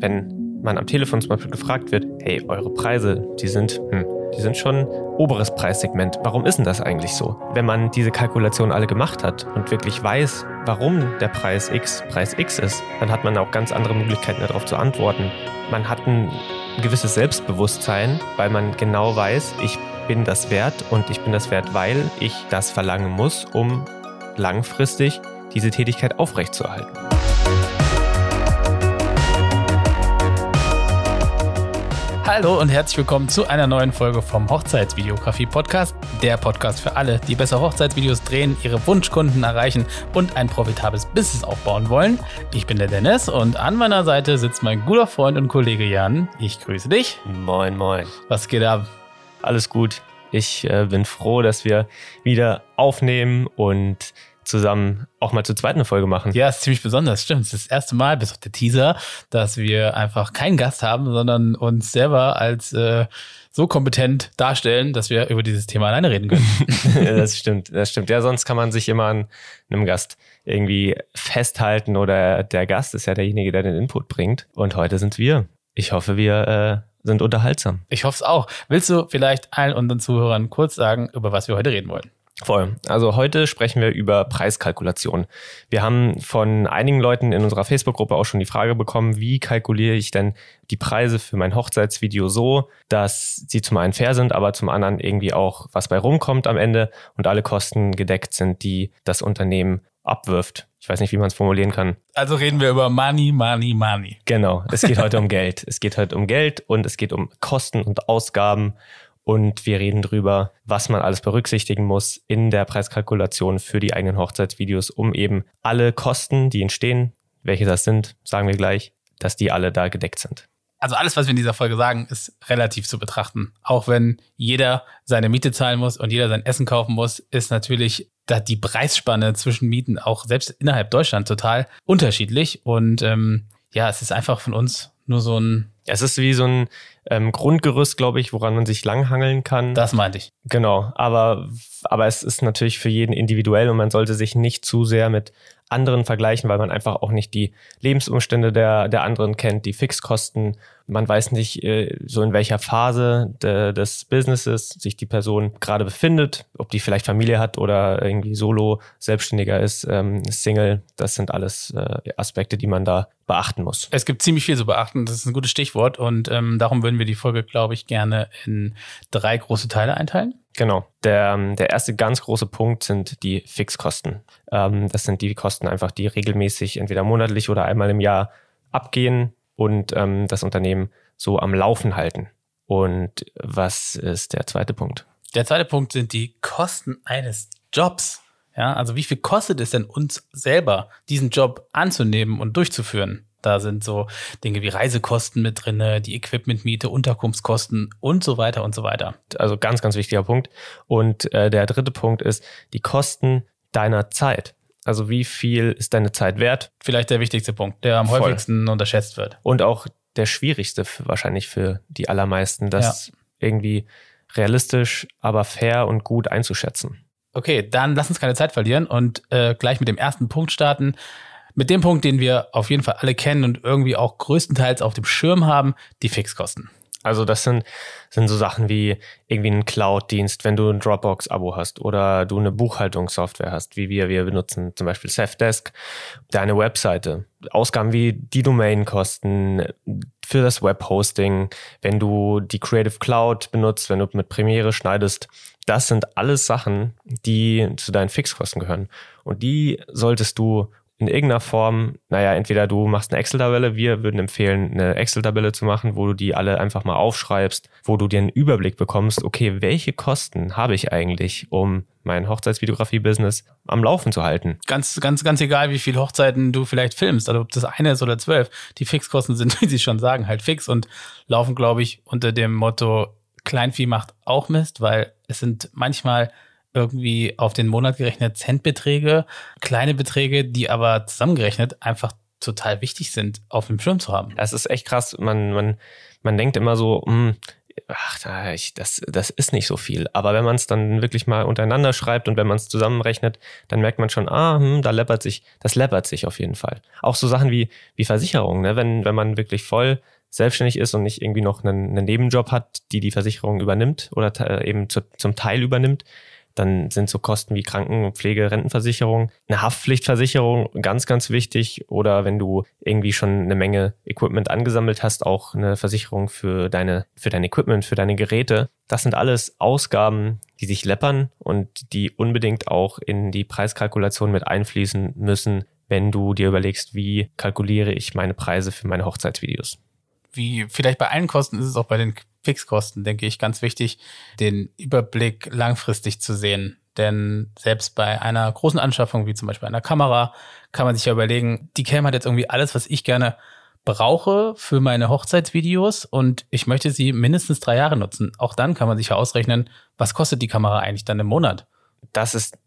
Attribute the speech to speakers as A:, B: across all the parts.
A: wenn man am Telefon zum Beispiel gefragt wird, hey, eure Preise, die sind, hm, die sind schon oberes Preissegment. Warum ist denn das eigentlich so? Wenn man diese Kalkulation alle gemacht hat und wirklich weiß, warum der Preis X Preis X ist, dann hat man auch ganz andere Möglichkeiten darauf zu antworten. Man hat ein gewisses Selbstbewusstsein, weil man genau weiß, ich bin das wert und ich bin das wert, weil ich das verlangen muss, um langfristig diese Tätigkeit aufrechtzuerhalten.
B: Hallo und herzlich willkommen zu einer neuen Folge vom Hochzeitsvideografie Podcast. Der Podcast für alle, die besser Hochzeitsvideos drehen, ihre Wunschkunden erreichen und ein profitables Business aufbauen wollen. Ich bin der Dennis und an meiner Seite sitzt mein guter Freund und Kollege Jan. Ich grüße dich.
A: Moin, moin.
B: Was geht ab?
A: Alles gut. Ich äh, bin froh, dass wir wieder aufnehmen und zusammen auch mal zur zweiten Folge machen.
B: Ja, ist ziemlich besonders, stimmt. Es ist das erste Mal, bis auf der Teaser, dass wir einfach keinen Gast haben, sondern uns selber als äh, so kompetent darstellen, dass wir über dieses Thema alleine reden können.
A: das stimmt, das stimmt. Ja, sonst kann man sich immer an einem Gast irgendwie festhalten oder der Gast ist ja derjenige, der den Input bringt. Und heute sind wir. Ich hoffe, wir äh, sind unterhaltsam.
B: Ich hoffe es auch. Willst du vielleicht allen unseren Zuhörern kurz sagen, über was wir heute reden wollen?
A: Voll. Also heute sprechen wir über Preiskalkulation. Wir haben von einigen Leuten in unserer Facebook-Gruppe auch schon die Frage bekommen, wie kalkuliere ich denn die Preise für mein Hochzeitsvideo so, dass sie zum einen fair sind, aber zum anderen irgendwie auch was bei rumkommt am Ende und alle Kosten gedeckt sind, die das Unternehmen abwirft. Ich weiß nicht, wie man es formulieren kann.
B: Also reden wir über Money, Money, Money.
A: Genau. Es geht heute um Geld. Es geht heute um Geld und es geht um Kosten und Ausgaben und wir reden drüber, was man alles berücksichtigen muss in der Preiskalkulation für die eigenen Hochzeitsvideos, um eben alle Kosten, die entstehen, welche das sind, sagen wir gleich, dass die alle da gedeckt sind.
B: Also alles, was wir in dieser Folge sagen, ist relativ zu betrachten. Auch wenn jeder seine Miete zahlen muss und jeder sein Essen kaufen muss, ist natürlich da die Preisspanne zwischen Mieten auch selbst innerhalb Deutschland total unterschiedlich. Und ähm, ja, es ist einfach von uns nur so ein
A: es ist wie so ein ähm, Grundgerüst, glaube ich, woran man sich langhangeln kann.
B: Das meinte ich.
A: Genau, aber, aber es ist natürlich für jeden individuell und man sollte sich nicht zu sehr mit anderen vergleichen, weil man einfach auch nicht die Lebensumstände der, der anderen kennt, die Fixkosten. Man weiß nicht, äh, so in welcher Phase de, des Businesses sich die Person gerade befindet, ob die vielleicht Familie hat oder irgendwie solo, selbstständiger ist, ähm, Single. Das sind alles äh, Aspekte, die man da beachten muss.
B: Es gibt ziemlich viel zu beachten, das ist ein gutes Stichwort und ähm, darum würden wir die Folge, glaube ich, gerne in drei große Teile einteilen.
A: Genau. Der, ähm, der erste ganz große Punkt sind die Fixkosten. Ähm, das sind die Kosten einfach, die regelmäßig entweder monatlich oder einmal im Jahr abgehen und ähm, das Unternehmen so am Laufen halten. Und was ist der zweite Punkt?
B: Der zweite Punkt sind die Kosten eines Jobs. Ja, also wie viel kostet es denn uns selber, diesen Job anzunehmen und durchzuführen? Da sind so Dinge wie Reisekosten mit drin, die Equipmentmiete, Unterkunftskosten und so weiter und so weiter.
A: Also ganz, ganz wichtiger Punkt. Und äh, der dritte Punkt ist die Kosten deiner Zeit. Also wie viel ist deine Zeit wert?
B: Vielleicht der wichtigste Punkt, der am Voll. häufigsten unterschätzt wird.
A: Und auch der schwierigste wahrscheinlich für die allermeisten, das ja. irgendwie realistisch, aber fair und gut einzuschätzen.
B: Okay, dann lass uns keine Zeit verlieren und äh, gleich mit dem ersten Punkt starten mit dem Punkt, den wir auf jeden Fall alle kennen und irgendwie auch größtenteils auf dem Schirm haben, die Fixkosten.
A: Also das sind, sind so Sachen wie irgendwie ein Cloud-Dienst, wenn du ein Dropbox-Abo hast oder du eine Buchhaltungssoftware hast, wie wir, wir benutzen zum Beispiel Safdesk, deine Webseite, Ausgaben wie die Domainkosten für das Webhosting, wenn du die Creative Cloud benutzt, wenn du mit Premiere schneidest, das sind alles Sachen, die zu deinen Fixkosten gehören. Und die solltest du in irgendeiner Form, naja, entweder du machst eine Excel-Tabelle, wir würden empfehlen, eine Excel-Tabelle zu machen, wo du die alle einfach mal aufschreibst, wo du dir einen Überblick bekommst, okay, welche Kosten habe ich eigentlich, um mein Hochzeitsvideografie-Business am Laufen zu halten.
B: Ganz, ganz, ganz egal, wie viele Hochzeiten du vielleicht filmst, also ob das eine ist oder zwölf. Die Fixkosten sind, wie sie schon sagen, halt fix und laufen, glaube ich, unter dem Motto, Kleinvieh macht auch Mist, weil es sind manchmal irgendwie auf den Monat gerechnet Centbeträge, kleine Beträge, die aber zusammengerechnet einfach total wichtig sind, auf dem Schirm zu haben.
A: Das ist echt krass. Man, man, man denkt immer so, mh, hm, ach, das, das ist nicht so viel. Aber wenn man es dann wirklich mal untereinander schreibt und wenn man es zusammenrechnet, dann merkt man schon, ah, hm, da läppert sich, das läppert sich auf jeden Fall. Auch so Sachen wie, wie Versicherungen, ne? wenn, wenn man wirklich voll selbstständig ist und nicht irgendwie noch einen, einen Nebenjob hat, die die Versicherung übernimmt oder eben zu, zum Teil übernimmt, dann sind so Kosten wie Kranken-, Pflege-, Rentenversicherung, eine Haftpflichtversicherung ganz, ganz wichtig. Oder wenn du irgendwie schon eine Menge Equipment angesammelt hast, auch eine Versicherung für deine, für dein Equipment, für deine Geräte. Das sind alles Ausgaben, die sich läppern und die unbedingt auch in die Preiskalkulation mit einfließen müssen, wenn du dir überlegst, wie kalkuliere ich meine Preise für meine Hochzeitsvideos
B: wie vielleicht bei allen Kosten ist es auch bei den Fixkosten, denke ich, ganz wichtig, den Überblick langfristig zu sehen. Denn selbst bei einer großen Anschaffung, wie zum Beispiel einer Kamera, kann man sich ja überlegen, die Cam hat jetzt irgendwie alles, was ich gerne brauche für meine Hochzeitsvideos und ich möchte sie mindestens drei Jahre nutzen. Auch dann kann man sich ja ausrechnen, was kostet die Kamera eigentlich dann im Monat?
A: Das ist,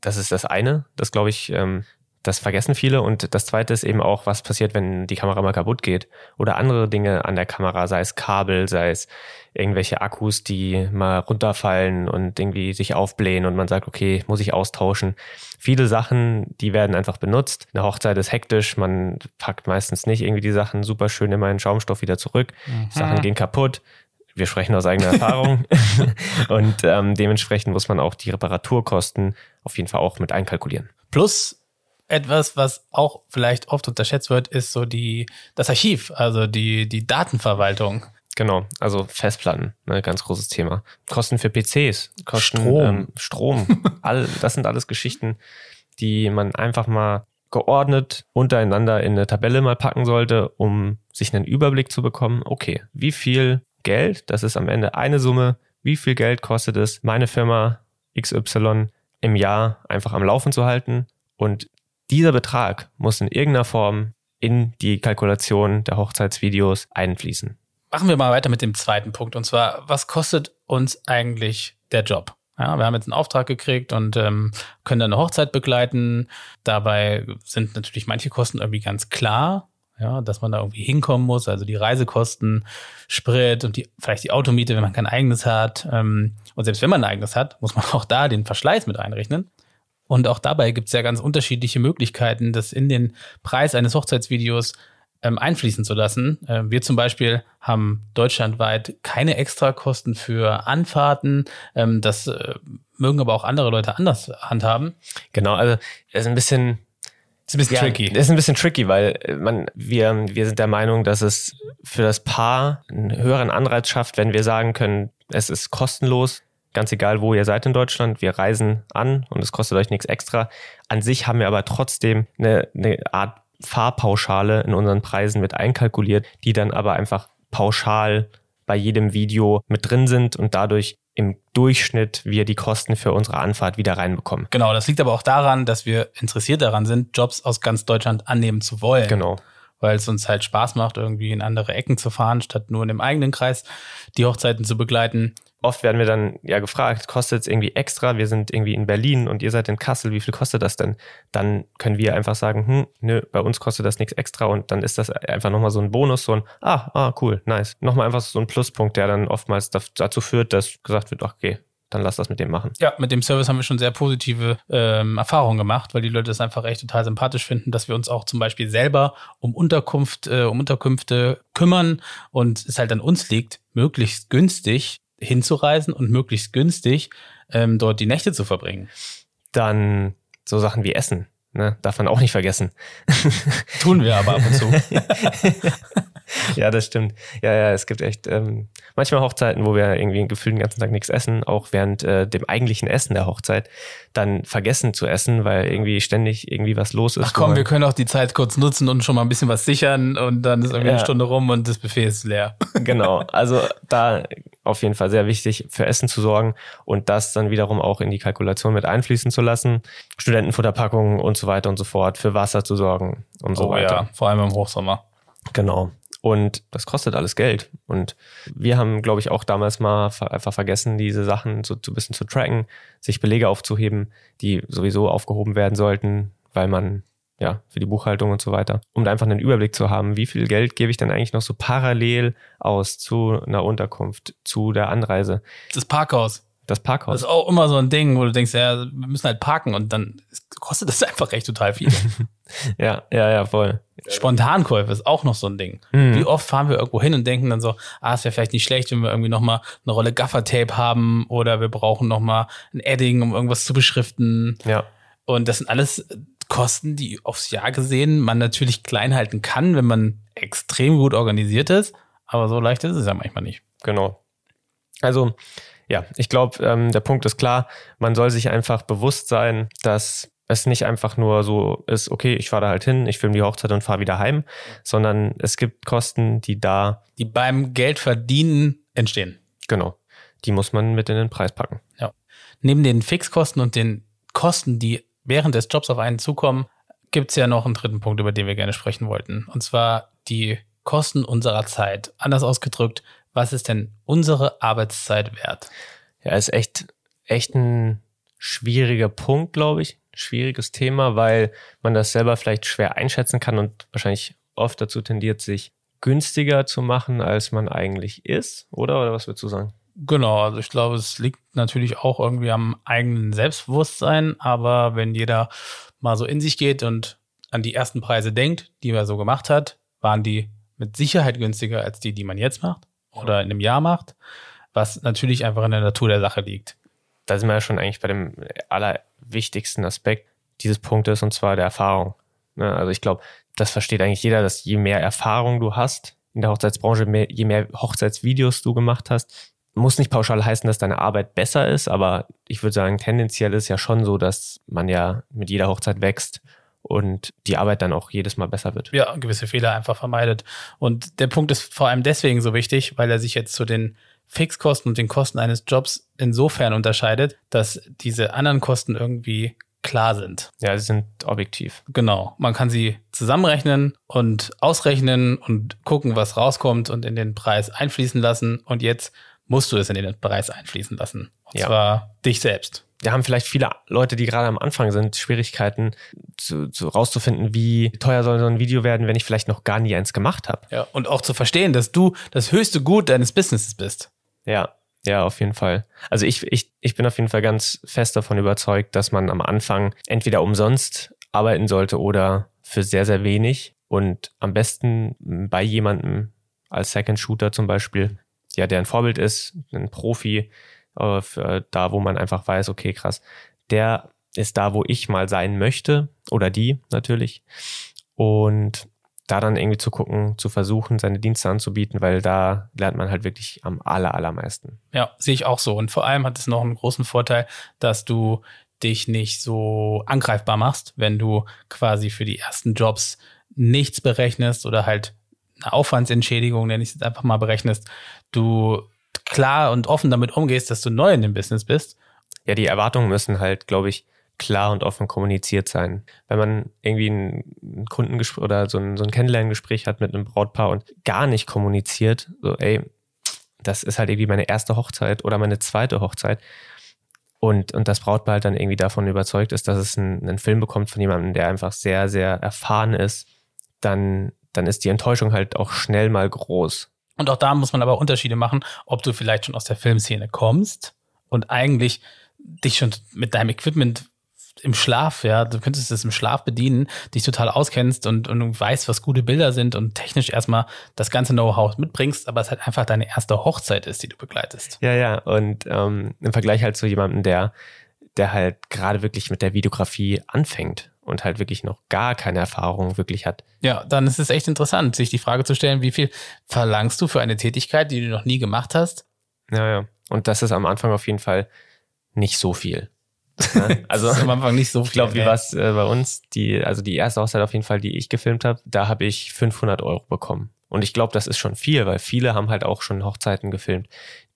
A: das ist das eine. Das glaube ich, ähm, das vergessen viele. Und das zweite ist eben auch, was passiert, wenn die Kamera mal kaputt geht oder andere Dinge an der Kamera, sei es Kabel, sei es irgendwelche Akkus, die mal runterfallen und irgendwie sich aufblähen und man sagt, okay, muss ich austauschen. Viele Sachen, die werden einfach benutzt. Eine Hochzeit ist hektisch, man packt meistens nicht irgendwie die Sachen super schön in meinen Schaumstoff wieder zurück. Mhm. Sachen gehen kaputt. Wir sprechen aus eigener Erfahrung. und ähm, dementsprechend muss man auch die Reparaturkosten auf jeden Fall auch mit einkalkulieren.
B: Plus etwas, was auch vielleicht oft unterschätzt wird, ist so die, das Archiv, also die, die Datenverwaltung.
A: Genau, also Festplatten, ne, ganz großes Thema. Kosten für PCs, Kosten
B: Strom,
A: ähm, Strom all, das sind alles Geschichten, die man einfach mal geordnet untereinander in eine Tabelle mal packen sollte, um sich einen Überblick zu bekommen. Okay, wie viel Geld, das ist am Ende eine Summe, wie viel Geld kostet es, meine Firma XY im Jahr einfach am Laufen zu halten und dieser Betrag muss in irgendeiner Form in die Kalkulation der Hochzeitsvideos einfließen.
B: Machen wir mal weiter mit dem zweiten Punkt. Und zwar, was kostet uns eigentlich der Job? Ja, wir haben jetzt einen Auftrag gekriegt und ähm, können dann eine Hochzeit begleiten. Dabei sind natürlich manche Kosten irgendwie ganz klar, ja, dass man da irgendwie hinkommen muss, also die Reisekosten, Sprit und die, vielleicht die Automiete, wenn man kein eigenes hat. Ähm, und selbst wenn man ein eigenes hat, muss man auch da den Verschleiß mit einrechnen. Und auch dabei gibt es ja ganz unterschiedliche Möglichkeiten, das in den Preis eines Hochzeitsvideos ähm, einfließen zu lassen. Äh, wir zum Beispiel haben deutschlandweit keine Extrakosten für Anfahrten. Ähm, das äh, mögen aber auch andere Leute anders handhaben.
A: Genau, also es ist ein bisschen
B: ist ein bisschen ja, tricky.
A: ist ein bisschen tricky, weil äh, man, wir, wir sind der Meinung, dass es für das Paar einen höheren Anreiz schafft, wenn wir sagen können, es ist kostenlos, ganz egal, wo ihr seid in Deutschland. Wir reisen an und es kostet euch nichts extra. An sich haben wir aber trotzdem eine, eine Art Fahrpauschale in unseren Preisen mit einkalkuliert, die dann aber einfach pauschal bei jedem Video mit drin sind und dadurch im Durchschnitt wir die Kosten für unsere Anfahrt wieder reinbekommen.
B: Genau, das liegt aber auch daran, dass wir interessiert daran sind, Jobs aus ganz Deutschland annehmen zu wollen.
A: Genau.
B: Weil es uns halt Spaß macht, irgendwie in andere Ecken zu fahren, statt nur in dem eigenen Kreis die Hochzeiten zu begleiten
A: oft werden wir dann ja gefragt, kostet es irgendwie extra? Wir sind irgendwie in Berlin und ihr seid in Kassel, wie viel kostet das denn? Dann können wir einfach sagen, hm, nö, bei uns kostet das nichts extra und dann ist das einfach nochmal so ein Bonus, so ein, ah, ah, cool, nice. Nochmal einfach so ein Pluspunkt, der dann oftmals dazu führt, dass gesagt wird, okay, dann lass das mit dem machen.
B: Ja, mit dem Service haben wir schon sehr positive ähm, Erfahrungen gemacht, weil die Leute das einfach echt total sympathisch finden, dass wir uns auch zum Beispiel selber um Unterkunft, äh, um Unterkünfte kümmern und es halt an uns liegt, möglichst günstig hinzureisen und möglichst günstig ähm, dort die Nächte zu verbringen.
A: Dann so Sachen wie Essen, ne? darf man auch nicht vergessen.
B: Tun wir aber ab und zu.
A: ja, das stimmt. Ja, ja, es gibt echt ähm, manchmal Hochzeiten, wo wir irgendwie gefühlt den ganzen Tag nichts essen, auch während äh, dem eigentlichen Essen der Hochzeit, dann vergessen zu essen, weil irgendwie ständig irgendwie was los ist.
B: Ach komm, wir können auch die Zeit kurz nutzen und schon mal ein bisschen was sichern und dann ist irgendwie ja. eine Stunde rum und das Buffet ist leer.
A: Genau, also da auf jeden Fall sehr wichtig, für Essen zu sorgen und das dann wiederum auch in die Kalkulation mit einfließen zu lassen. Studentenfutterpackungen und so weiter und so fort, für Wasser zu sorgen und so oh, weiter. Ja,
B: vor allem im Hochsommer.
A: Genau. Und das kostet alles Geld. Und wir haben, glaube ich, auch damals mal einfach vergessen, diese Sachen so, so ein bisschen zu tracken, sich Belege aufzuheben, die sowieso aufgehoben werden sollten, weil man ja, für die Buchhaltung und so weiter, um da einfach einen Überblick zu haben, wie viel Geld gebe ich denn eigentlich noch so parallel aus zu einer Unterkunft, zu der Anreise.
B: Das Parkhaus.
A: Das Parkhaus.
B: Das ist auch immer so ein Ding, wo du denkst, ja, wir müssen halt parken und dann kostet das einfach recht total viel.
A: ja, ja, ja, voll.
B: Spontankäufe ist auch noch so ein Ding. Mhm. Wie oft fahren wir irgendwo hin und denken dann so, ah, es wäre vielleicht nicht schlecht, wenn wir irgendwie nochmal eine Rolle Gaffertape haben oder wir brauchen nochmal ein Edding, um irgendwas zu beschriften.
A: Ja.
B: Und das sind alles Kosten, die aufs Jahr gesehen man natürlich klein halten kann, wenn man extrem gut organisiert ist. Aber so leicht ist es ja manchmal nicht.
A: Genau. Also ja, ich glaube, ähm, der Punkt ist klar. Man soll sich einfach bewusst sein, dass es nicht einfach nur so ist, okay, ich fahre da halt hin, ich filme die Hochzeit und fahre wieder heim, sondern es gibt Kosten, die da.
B: Die beim Geldverdienen entstehen.
A: Genau. Die muss man mit in den Preis packen.
B: Ja. Neben den Fixkosten und den Kosten, die während des Jobs auf einen zukommen, gibt es ja noch einen dritten Punkt, über den wir gerne sprechen wollten. Und zwar die Kosten unserer Zeit. Anders ausgedrückt, was ist denn unsere Arbeitszeit wert?
A: Ja, ist echt, echt ein schwieriger Punkt, glaube ich. Schwieriges Thema, weil man das selber vielleicht schwer einschätzen kann und wahrscheinlich oft dazu tendiert, sich günstiger zu machen, als man eigentlich ist, oder? Oder was würdest du sagen?
B: Genau, also ich glaube, es liegt natürlich auch irgendwie am eigenen Selbstbewusstsein, aber wenn jeder mal so in sich geht und an die ersten Preise denkt, die er so gemacht hat, waren die mit Sicherheit günstiger als die, die man jetzt macht oder in einem Jahr macht, was natürlich einfach in der Natur der Sache liegt.
A: Da sind wir ja schon eigentlich bei dem allerwichtigsten Aspekt dieses Punktes und zwar der Erfahrung. Ne, also ich glaube, das versteht eigentlich jeder, dass je mehr Erfahrung du hast in der Hochzeitsbranche, je mehr Hochzeitsvideos du gemacht hast, muss nicht pauschal heißen, dass deine Arbeit besser ist, aber ich würde sagen, tendenziell ist ja schon so, dass man ja mit jeder Hochzeit wächst und die Arbeit dann auch jedes Mal besser wird.
B: Ja, gewisse Fehler einfach vermeidet. Und der Punkt ist vor allem deswegen so wichtig, weil er sich jetzt zu den Fixkosten und den Kosten eines Jobs insofern unterscheidet, dass diese anderen Kosten irgendwie klar sind.
A: Ja, sie sind objektiv.
B: Genau. Man kann sie zusammenrechnen und ausrechnen und gucken, was rauskommt und in den Preis einfließen lassen. Und jetzt musst du es in den Preis einfließen lassen. Und ja. zwar dich selbst
A: da haben vielleicht viele Leute, die gerade am Anfang sind, Schwierigkeiten zu, zu rauszufinden, wie teuer soll so ein Video werden, wenn ich vielleicht noch gar nie eins gemacht habe.
B: Ja, und auch zu verstehen, dass du das höchste Gut deines Businesses bist.
A: Ja, ja, auf jeden Fall. Also ich, ich, ich bin auf jeden Fall ganz fest davon überzeugt, dass man am Anfang entweder umsonst arbeiten sollte oder für sehr, sehr wenig und am besten bei jemandem als Second Shooter zum Beispiel, ja, der ein Vorbild ist, ein Profi, äh, da, wo man einfach weiß, okay, krass, der ist da, wo ich mal sein möchte oder die natürlich. Und da dann irgendwie zu gucken, zu versuchen, seine Dienste anzubieten, weil da lernt man halt wirklich am aller, allermeisten.
B: Ja, sehe ich auch so. Und vor allem hat es noch einen großen Vorteil, dass du dich nicht so angreifbar machst, wenn du quasi für die ersten Jobs nichts berechnest oder halt eine Aufwandsentschädigung, nenne ich es jetzt einfach mal, berechnest. Du klar und offen damit umgehst, dass du neu in dem Business bist.
A: Ja, die Erwartungen müssen halt, glaube ich, klar und offen kommuniziert sein. Wenn man irgendwie ein Kundengespräch oder so ein, so ein Kennenlerngespräch hat mit einem Brautpaar und gar nicht kommuniziert, so, ey, das ist halt irgendwie meine erste Hochzeit oder meine zweite Hochzeit. Und, und das Brautpaar halt dann irgendwie davon überzeugt ist, dass es einen, einen Film bekommt von jemandem, der einfach sehr, sehr erfahren ist, dann, dann ist die Enttäuschung halt auch schnell mal groß.
B: Und auch da muss man aber Unterschiede machen, ob du vielleicht schon aus der Filmszene kommst und eigentlich dich schon mit deinem Equipment im Schlaf, ja, du könntest es im Schlaf bedienen, dich total auskennst und, und weißt, was gute Bilder sind und technisch erstmal das ganze Know-how mitbringst, aber es halt einfach deine erste Hochzeit ist, die du begleitest.
A: Ja, ja, und ähm, im Vergleich halt zu jemandem, der, der halt gerade wirklich mit der Videografie anfängt und halt wirklich noch gar keine Erfahrung wirklich hat.
B: Ja, dann ist es echt interessant, sich die Frage zu stellen, wie viel verlangst du für eine Tätigkeit, die du noch nie gemacht hast?
A: Ja, ja. Und das ist am Anfang auf jeden Fall nicht so viel.
B: Ne? Also am Anfang nicht so viel.
A: Ich glaube, wie war es äh, bei uns? Die, also die erste Hochzeit auf jeden Fall, die ich gefilmt habe, da habe ich 500 Euro bekommen. Und ich glaube, das ist schon viel, weil viele haben halt auch schon Hochzeiten gefilmt,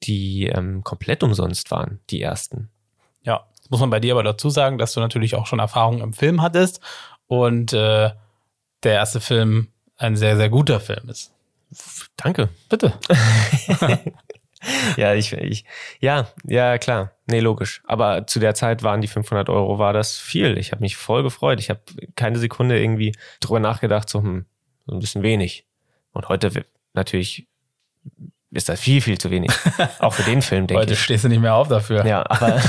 A: die ähm, komplett umsonst waren, die ersten.
B: Ja, muss man bei dir aber dazu sagen, dass du natürlich auch schon Erfahrung im Film hattest und äh, der erste Film ein sehr, sehr guter Film ist.
A: Danke.
B: Bitte.
A: ja, ich, ich, ja, ja, klar. Nee, logisch. Aber zu der Zeit waren die 500 Euro, war das viel. Ich habe mich voll gefreut. Ich habe keine Sekunde irgendwie drüber nachgedacht, so, hm, so ein bisschen wenig. Und heute natürlich ist das viel, viel zu wenig. Auch für den Film, denke
B: ich. Heute stehst du nicht mehr auf dafür.
A: Ja, aber,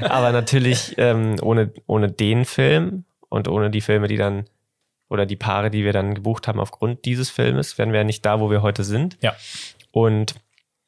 A: aber natürlich ähm, ohne, ohne den Film und ohne die Filme, die dann oder die Paare, die wir dann gebucht haben aufgrund dieses Filmes, wären wir ja nicht da, wo wir heute sind.
B: Ja.
A: Und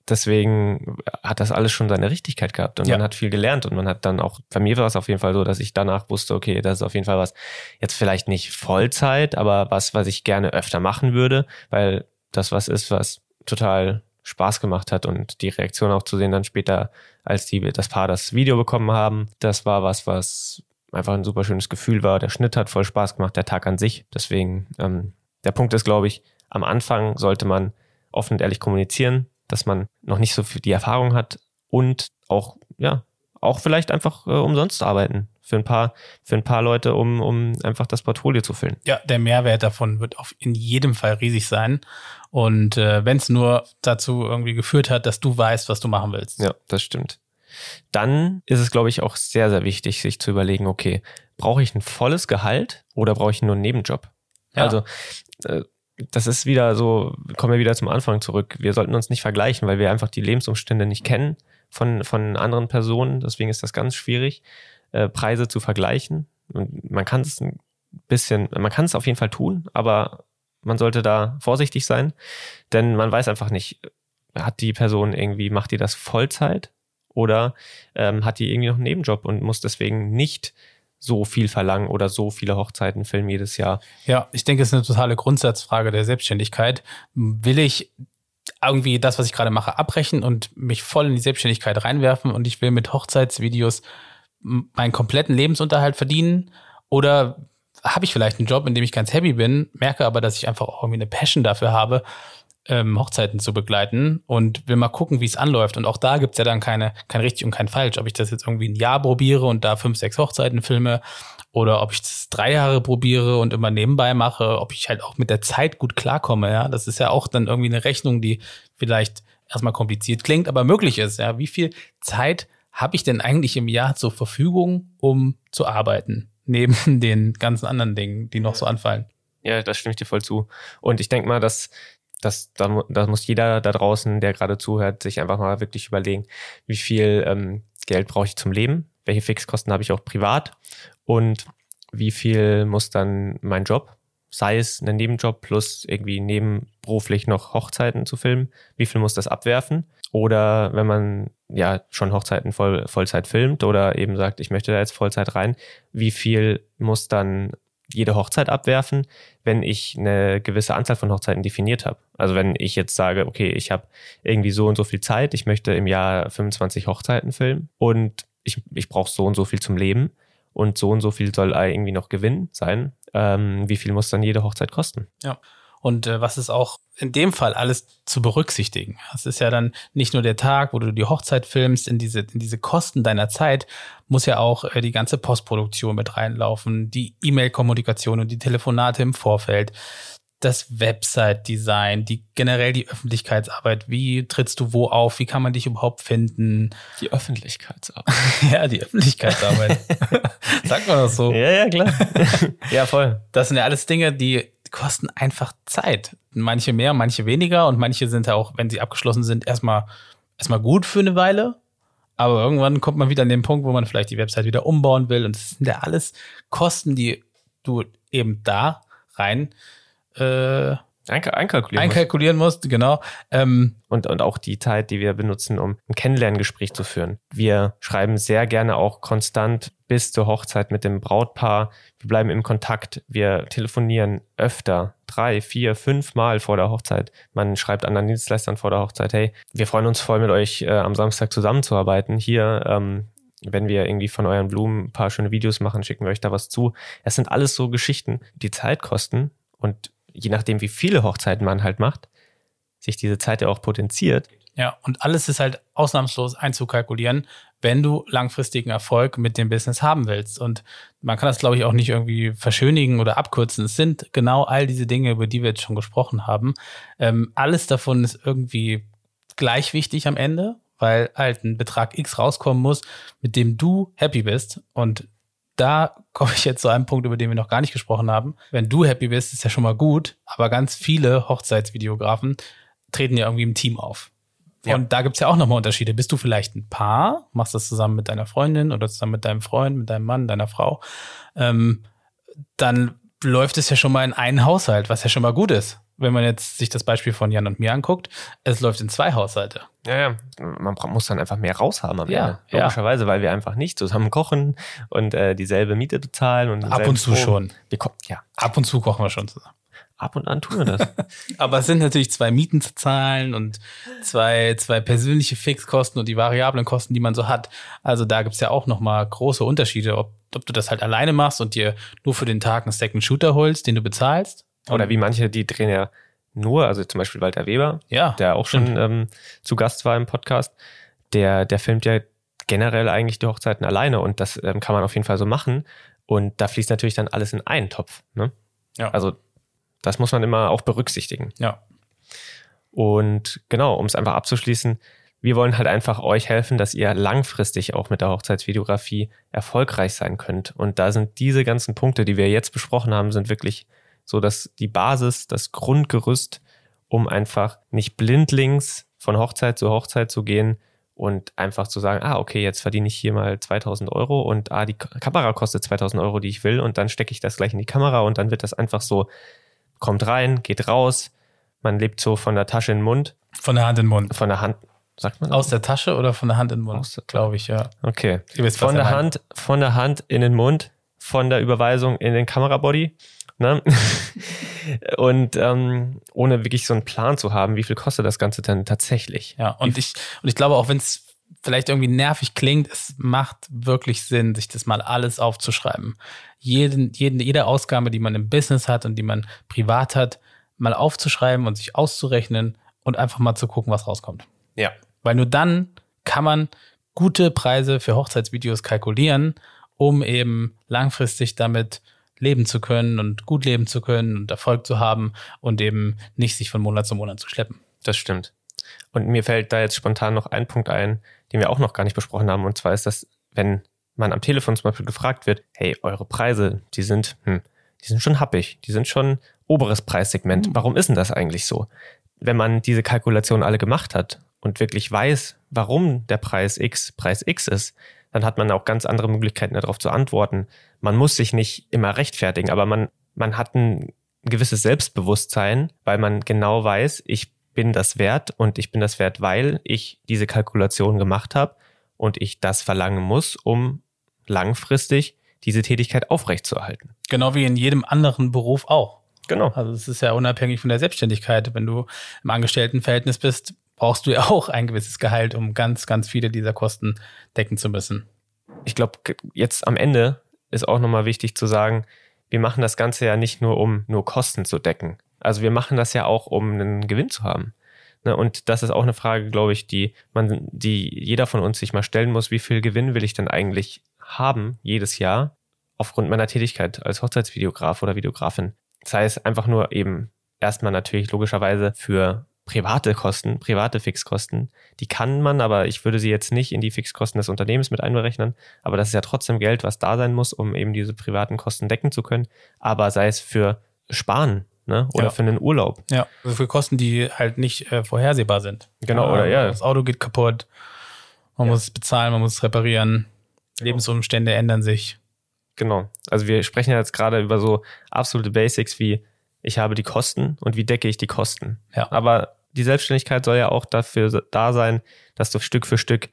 A: deswegen hat das alles schon seine Richtigkeit gehabt und ja. man hat viel gelernt und man hat dann auch, bei mir war es auf jeden Fall so, dass ich danach wusste, okay, das ist auf jeden Fall was, jetzt vielleicht nicht Vollzeit, aber was, was ich gerne öfter machen würde, weil das was ist, was total Spaß gemacht hat und die Reaktion auch zu sehen dann später, als die, das Paar das Video bekommen haben, das war was, was einfach ein super schönes Gefühl war. Der Schnitt hat voll Spaß gemacht, der Tag an sich. Deswegen, ähm, der Punkt ist, glaube ich, am Anfang sollte man offen und ehrlich kommunizieren, dass man noch nicht so viel die Erfahrung hat und auch, ja, auch vielleicht einfach äh, umsonst arbeiten für ein paar, für ein paar Leute, um, um einfach das Portfolio zu füllen.
B: Ja, der Mehrwert davon wird auf in jedem Fall riesig sein. Und äh, wenn es nur dazu irgendwie geführt hat, dass du weißt, was du machen willst.
A: Ja, das stimmt. Dann ist es, glaube ich, auch sehr, sehr wichtig, sich zu überlegen, okay, brauche ich ein volles Gehalt oder brauche ich nur einen Nebenjob? Ja. Also äh, das ist wieder so, kommen wir wieder zum Anfang zurück. Wir sollten uns nicht vergleichen, weil wir einfach die Lebensumstände nicht kennen von, von anderen Personen. Deswegen ist das ganz schwierig, äh, Preise zu vergleichen. Und man kann es ein bisschen, man kann es auf jeden Fall tun, aber man sollte da vorsichtig sein, denn man weiß einfach nicht, hat die Person irgendwie, macht die das Vollzeit oder ähm, hat die irgendwie noch einen Nebenjob und muss deswegen nicht so viel verlangen oder so viele Hochzeiten filmen jedes Jahr.
B: Ja, ich denke, es ist eine totale Grundsatzfrage der Selbstständigkeit. Will ich irgendwie das, was ich gerade mache, abbrechen und mich voll in die Selbstständigkeit reinwerfen und ich will mit Hochzeitsvideos meinen kompletten Lebensunterhalt verdienen? Oder habe ich vielleicht einen Job, in dem ich ganz happy bin, merke aber, dass ich einfach auch irgendwie eine Passion dafür habe, ähm, Hochzeiten zu begleiten und will mal gucken, wie es anläuft. Und auch da gibt's ja dann keine, kein richtig und kein falsch. Ob ich das jetzt irgendwie ein Jahr probiere und da fünf, sechs Hochzeiten filme oder ob ich das drei Jahre probiere und immer nebenbei mache, ob ich halt auch mit der Zeit gut klarkomme. Ja, das ist ja auch dann irgendwie eine Rechnung, die vielleicht erstmal kompliziert klingt, aber möglich ist. Ja, wie viel Zeit habe ich denn eigentlich im Jahr zur Verfügung, um zu arbeiten? Neben den ganzen anderen Dingen, die noch so anfallen.
A: Ja, das stimme ich dir voll zu. Und ich denke mal, dass das, da, muss jeder da draußen, der gerade zuhört, sich einfach mal wirklich überlegen, wie viel ähm, Geld brauche ich zum Leben, welche Fixkosten habe ich auch privat und wie viel muss dann mein Job, sei es ein Nebenjob plus irgendwie nebenberuflich noch Hochzeiten zu filmen, wie viel muss das abwerfen? Oder wenn man ja schon Hochzeiten voll, Vollzeit filmt oder eben sagt, ich möchte da jetzt Vollzeit rein, wie viel muss dann jede Hochzeit abwerfen, wenn ich eine gewisse Anzahl von Hochzeiten definiert habe. Also wenn ich jetzt sage, okay, ich habe irgendwie so und so viel Zeit, ich möchte im Jahr 25 Hochzeiten filmen und ich, ich brauche so und so viel zum Leben und so und so viel soll irgendwie noch Gewinn sein. Ähm, wie viel muss dann jede Hochzeit kosten?
B: Ja. Und äh, was ist auch in dem Fall alles zu berücksichtigen? Es ist ja dann nicht nur der Tag, wo du die Hochzeit filmst, in diese, in diese Kosten deiner Zeit muss ja auch äh, die ganze Postproduktion mit reinlaufen, die E-Mail-Kommunikation und die Telefonate im Vorfeld, das Website-Design, die generell die Öffentlichkeitsarbeit. Wie trittst du wo auf? Wie kann man dich überhaupt finden?
A: Die Öffentlichkeitsarbeit.
B: ja, die Öffentlichkeitsarbeit. Sagt man das so?
A: Ja, ja, klar. ja, voll.
B: Das sind ja alles Dinge, die kosten einfach Zeit. Manche mehr, manche weniger und manche sind ja auch, wenn sie abgeschlossen sind, erstmal erstmal gut für eine Weile. Aber irgendwann kommt man wieder an den Punkt, wo man vielleicht die Website wieder umbauen will. Und das sind ja alles Kosten, die du eben da rein
A: äh, einkalkulieren,
B: einkalkulieren musst. genau.
A: Ähm, und, und auch die Zeit, die wir benutzen, um ein Kennenlerngespräch zu führen. Wir schreiben sehr gerne auch konstant bis zur Hochzeit mit dem Brautpaar. Wir bleiben im Kontakt. Wir telefonieren öfter, drei, vier, fünf Mal vor der Hochzeit. Man schreibt anderen Dienstleistern vor der Hochzeit, hey, wir freuen uns voll mit euch äh, am Samstag zusammenzuarbeiten. Hier, ähm, wenn wir irgendwie von euren Blumen ein paar schöne Videos machen, schicken wir euch da was zu. Es sind alles so Geschichten, die Zeit kosten und je nachdem, wie viele Hochzeiten man halt macht, sich diese Zeit ja auch potenziert.
B: Ja, und alles ist halt ausnahmslos einzukalkulieren, wenn du langfristigen Erfolg mit dem Business haben willst. Und man kann das, glaube ich, auch nicht irgendwie verschönigen oder abkürzen. Es sind genau all diese Dinge, über die wir jetzt schon gesprochen haben. Ähm, alles davon ist irgendwie gleich wichtig am Ende, weil halt ein Betrag X rauskommen muss, mit dem du happy bist. Und da komme ich jetzt zu einem Punkt, über den wir noch gar nicht gesprochen haben. Wenn du happy bist, ist ja schon mal gut, aber ganz viele Hochzeitsvideografen treten ja irgendwie im Team auf. Ja. Und da gibt's ja auch nochmal Unterschiede. Bist du vielleicht ein Paar, machst das zusammen mit deiner Freundin oder zusammen mit deinem Freund, mit deinem Mann, deiner Frau, ähm, dann läuft es ja schon mal in einen Haushalt, was ja schon mal gut ist. Wenn man jetzt sich das Beispiel von Jan und mir anguckt, es läuft in zwei Haushalte.
A: Ja, ja. Man muss dann einfach mehr raushaben am
B: ja,
A: Ende. Logischerweise, ja. weil wir einfach nicht zusammen kochen und äh, dieselbe Miete bezahlen. Und
B: Ab und zu Strom. schon.
A: Wir ja.
B: Ab und zu kochen wir schon zusammen.
A: Ab und an tun wir das.
B: Aber es sind natürlich zwei Mieten zu zahlen und zwei, zwei persönliche Fixkosten und die variablen Kosten, die man so hat. Also da gibt's ja auch nochmal große Unterschiede, ob, ob du das halt alleine machst und dir nur für den Tag einen Second Shooter holst, den du bezahlst.
A: Oder wie manche, die drehen ja nur, also zum Beispiel Walter Weber,
B: ja,
A: der auch schon ähm, zu Gast war im Podcast, der, der filmt ja generell eigentlich die Hochzeiten alleine und das ähm, kann man auf jeden Fall so machen. Und da fließt natürlich dann alles in einen Topf. Ne?
B: Ja.
A: Also das muss man immer auch berücksichtigen.
B: Ja.
A: Und genau, um es einfach abzuschließen, wir wollen halt einfach euch helfen, dass ihr langfristig auch mit der Hochzeitsvideografie erfolgreich sein könnt. Und da sind diese ganzen Punkte, die wir jetzt besprochen haben, sind wirklich so, dass die Basis, das Grundgerüst, um einfach nicht blindlings von Hochzeit zu Hochzeit zu gehen und einfach zu sagen, ah, okay, jetzt verdiene ich hier mal 2000 Euro und ah, die Kamera kostet 2000 Euro, die ich will und dann stecke ich das gleich in die Kamera und dann wird das einfach so kommt rein, geht raus. Man lebt so von der Tasche in den Mund.
B: Von der Hand in den Mund.
A: Von der Hand, sagt man?
B: Aus der Tasche oder von der Hand in den Mund? Glaube ich, ja.
A: Okay. Von der Hand, von der Hand in den Mund, von der Überweisung in den Kamerabody. Ne? und ähm, ohne wirklich so einen Plan zu haben, wie viel kostet das Ganze denn tatsächlich?
B: Ja, und ich, und ich glaube auch, wenn es vielleicht irgendwie nervig klingt, es macht wirklich Sinn, sich das mal alles aufzuschreiben. Jeden, jeden, jede Ausgabe, die man im Business hat und die man privat hat, mal aufzuschreiben und sich auszurechnen und einfach mal zu gucken, was rauskommt.
A: Ja.
B: Weil nur dann kann man gute Preise für Hochzeitsvideos kalkulieren, um eben langfristig damit leben zu können und gut leben zu können und Erfolg zu haben und eben nicht sich von Monat zu Monat zu schleppen.
A: Das stimmt. Und mir fällt da jetzt spontan noch ein Punkt ein, den wir auch noch gar nicht besprochen haben. Und zwar ist das, wenn man am Telefon zum Beispiel gefragt wird, hey, eure Preise, die sind, hm, die sind schon happig, die sind schon oberes Preissegment. Mhm. Warum ist denn das eigentlich so? Wenn man diese Kalkulation alle gemacht hat und wirklich weiß, warum der Preis X Preis X ist, dann hat man auch ganz andere Möglichkeiten darauf zu antworten. Man muss sich nicht immer rechtfertigen, aber man, man hat ein gewisses Selbstbewusstsein, weil man genau weiß, ich bin das wert und ich bin das wert, weil ich diese Kalkulation gemacht habe und ich das verlangen muss, um langfristig diese Tätigkeit aufrechtzuerhalten.
B: Genau wie in jedem anderen Beruf auch.
A: Genau.
B: Also es ist ja unabhängig von der Selbstständigkeit. Wenn du im Angestelltenverhältnis bist, brauchst du ja auch ein gewisses Gehalt, um ganz, ganz viele dieser Kosten decken zu müssen.
A: Ich glaube, jetzt am Ende ist auch nochmal wichtig zu sagen, wir machen das Ganze ja nicht nur, um nur Kosten zu decken, also wir machen das ja auch, um einen Gewinn zu haben. Ne, und das ist auch eine Frage, glaube ich, die man, die jeder von uns sich mal stellen muss. Wie viel Gewinn will ich denn eigentlich haben jedes Jahr aufgrund meiner Tätigkeit als Hochzeitsvideograf oder Videografin? Das heißt einfach nur eben erstmal natürlich logischerweise für private Kosten, private Fixkosten. Die kann man, aber ich würde sie jetzt nicht in die Fixkosten des Unternehmens mit einberechnen. Aber das ist ja trotzdem Geld, was da sein muss, um eben diese privaten Kosten decken zu können. Aber sei es für Sparen, ne? Oder
B: ja.
A: für einen Urlaub.
B: Ja, also für Kosten, die halt nicht äh, vorhersehbar sind.
A: Genau, ja, oder ja.
B: Das Auto geht kaputt, man ja. muss es bezahlen, man muss es reparieren, genau. Lebensumstände ändern sich.
A: Genau. Also wir sprechen ja jetzt gerade über so absolute Basics wie ich habe die Kosten und wie decke ich die Kosten.
B: Ja.
A: Aber die Selbstständigkeit soll ja auch dafür da sein, dass du Stück für Stück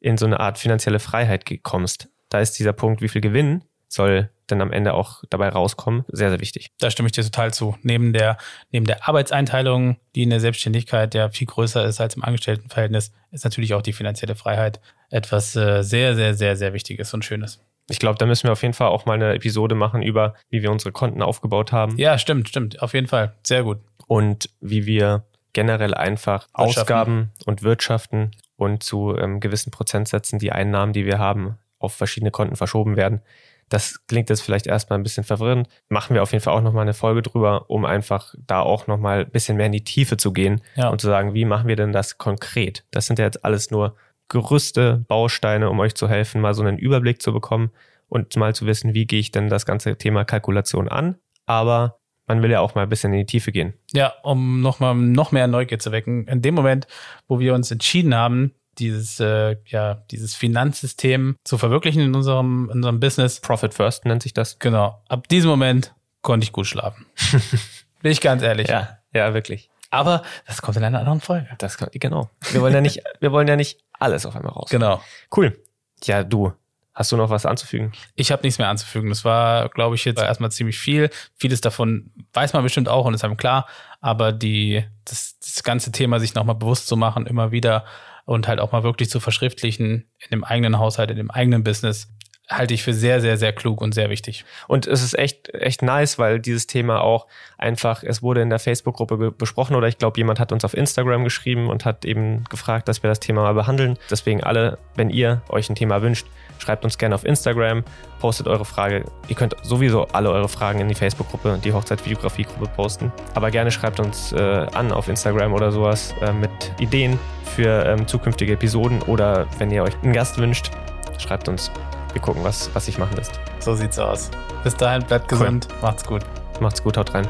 A: in so eine Art finanzielle Freiheit kommst. Da ist dieser Punkt, wie viel Gewinn soll dann am Ende auch dabei rauskommen, sehr, sehr wichtig.
B: Da stimme ich dir total zu. Neben der, neben der Arbeitseinteilung, die in der Selbstständigkeit ja viel größer ist als im Angestelltenverhältnis, ist natürlich auch die finanzielle Freiheit etwas äh, sehr, sehr, sehr, sehr Wichtiges und Schönes.
A: Ich glaube, da müssen wir auf jeden Fall auch mal eine Episode machen über, wie wir unsere Konten aufgebaut haben.
B: Ja, stimmt, stimmt. Auf jeden Fall. Sehr gut.
A: Und wie wir generell einfach Ausgaben und Wirtschaften und zu ähm, gewissen Prozentsätzen die Einnahmen, die wir haben, auf verschiedene Konten verschoben werden Das klingt jetzt vielleicht erstmal ein bisschen verwirrend. Machen wir auf jeden Fall auch nochmal eine Folge drüber, um einfach da auch nochmal ein bisschen mehr in die Tiefe zu gehen
B: Ja.
A: und zu sagen, wie machen wir denn das konkret? Das sind ja jetzt alles nur Gerüste, Bausteine, um euch zu helfen, mal so einen Überblick zu bekommen und mal zu wissen, wie gehe ich denn das ganze Thema Kalkulation an. Aber man will ja auch mal ein bisschen in die Tiefe gehen.
B: Ja, um nochmal noch mehr Neugier zu wecken. In dem Moment, wo wir uns entschieden haben, dieses, äh, ja, dieses Finanzsystem zu verwirklichen in unserem, in unserem Business,
A: Profit First nennt sich das.
B: genau, ab diesem Moment konnte ich gut schlafen. Bin ich ganz ehrlich.
A: Ja, ja, wirklich.
B: Aber das kommt in einer anderen Folge.
A: Das kann, genau. Wir wollen ja nicht, wir wollen ja nicht alles auf einmal raus.
B: Genau.
A: Cool. Ja, du, hast du noch was anzufügen?
B: Ich habe nichts mehr anzufügen. Das war, glaube ich, jetzt erstmal ziemlich viel. Vieles davon weiß man bestimmt auch und ist einem klar. Aber die, das, das ganze Thema sich nochmal bewusst zu machen, immer wieder und halt auch mal wirklich zu verschriftlichen in dem eigenen Haushalt, in dem eigenen Business, halte ich für sehr, sehr, sehr klug und sehr wichtig.
A: Und es ist echt, echt nice, weil dieses Thema auch einfach, es wurde in der Facebook-Gruppe be- besprochen oder ich glaube, jemand hat uns auf Instagram geschrieben und hat eben gefragt, dass wir das Thema mal behandeln. Deswegen alle, wenn ihr euch ein Thema wünscht, schreibt uns gerne auf Instagram, postet eure Frage. Ihr könnt sowieso alle eure Fragen in die Facebook-Gruppe und die Hochzeitvideografie-Gruppe posten. Aber gerne schreibt uns äh, an auf Instagram oder sowas äh, mit Ideen für ähm, zukünftige Episoden oder wenn ihr euch einen Gast wünscht, schreibt uns. Wir gucken, was, was sich machen lässt.
B: So sieht's aus. Bis dahin, bleibt gesund, macht's gut.
A: Macht's gut, haut rein.